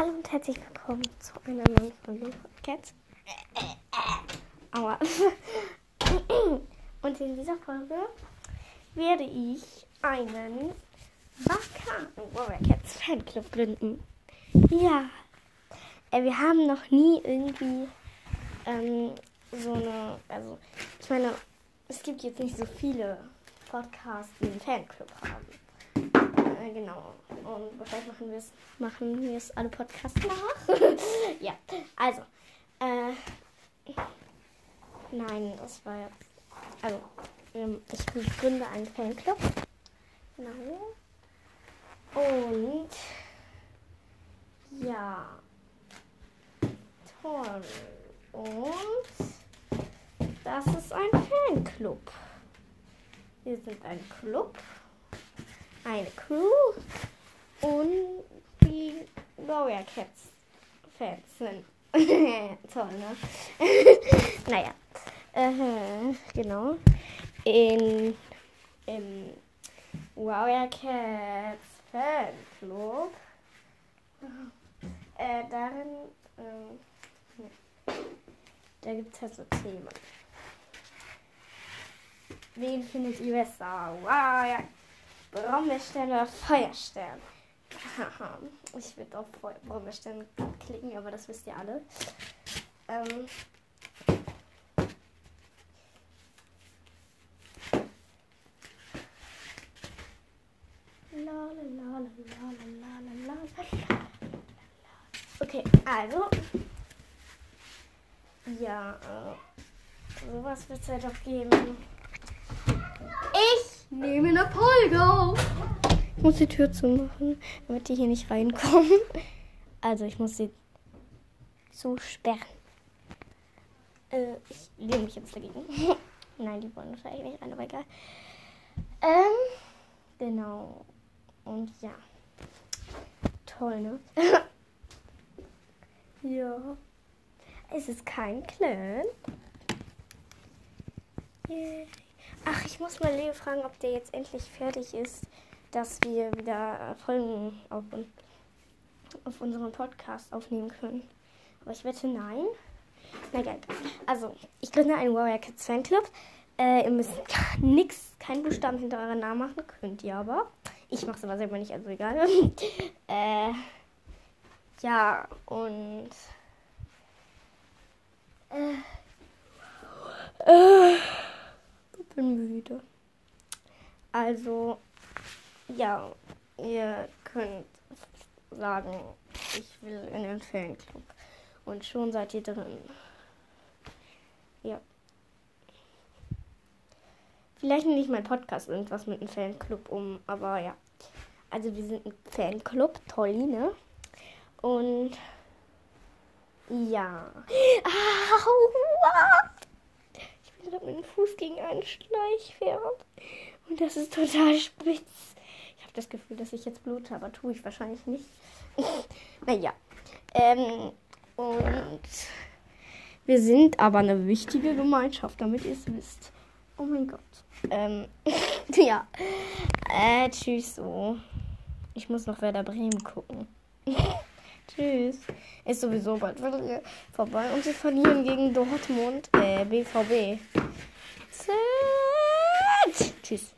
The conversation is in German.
Hallo und herzlich willkommen zu einer neuen Folge Cats. Aua. Und in dieser Folge werde ich einen Bakanen Warrior Cats Fanclub gründen. Ja. Äh, wir haben noch nie irgendwie ähm, so eine, also ich meine, es gibt jetzt nicht so viele Podcasts, die einen Fanclub haben. Äh, genau. Und wahrscheinlich machen wir es machen wir es alle Podcasts nach. ja, also. Äh, nein, das war jetzt. Also, ähm, ich gründe einen Fanclub. Genau. Und ja. Toll. Und das ist ein Fanclub. Wir sind ein Club eine Crew und die Warrior Cats Fans sind. Toll, ne? naja. Äh, genau. In, Im Warrior Cats Fanclub. Äh, darin. Äh, da gibt es halt so Themen. Wen findet ihr besser? Warrior Brombeerstern oder Feuerstern? ich würde auf Brombeerstern klicken, aber das wisst ihr alle. Ähm Okay, also. Ja, äh, sowas wird es ja doch geben. Ich nehme eine Folge auf. Ich muss die Tür zumachen, damit die hier nicht reinkommen. Also ich muss sie zusperren. Äh, ich lehne mich jetzt dagegen. Nein, die wollen wahrscheinlich nicht rein, aber egal. Ähm, genau. Und ja. Toll, ne? ja. Es ist kein Clan. Yeah. Ach, ich muss mal Leo fragen, ob der jetzt endlich fertig ist, dass wir wieder Folgen auf, auf unserem Podcast aufnehmen können. Aber ich wette nein. Na egal. Also, ich gründe einen Warrior Kids Fanclub. Äh, ihr müsst nichts, keinen Buchstaben hinter euren Namen machen. Könnt ihr aber. Ich mache aber selber nicht, also egal. äh, ja, und. Äh, äh, bin müde. Also, ja, ihr könnt sagen, ich will in den Fanclub. Und schon seid ihr drin. Ja. Vielleicht nehme ich mein Podcast irgendwas mit einem Fanclub um, aber ja. Also wir sind ein Fanclub, tolli, ne? Und ja. Aua! Ich habe meinen Fuß gegen einen Schleichpferd. Und das ist total spitz. Ich habe das Gefühl, dass ich jetzt blute, aber tue ich wahrscheinlich nicht. naja. Ähm, und wir sind aber eine wichtige Gemeinschaft, damit ihr es wisst. Oh mein Gott. Ähm, ja. Äh, tschüss so. Ich muss noch Werder Bremen gucken. Tschüss. Ist sowieso bald vorbei und sie verlieren gegen Dortmund, äh, BVB. Tschüss.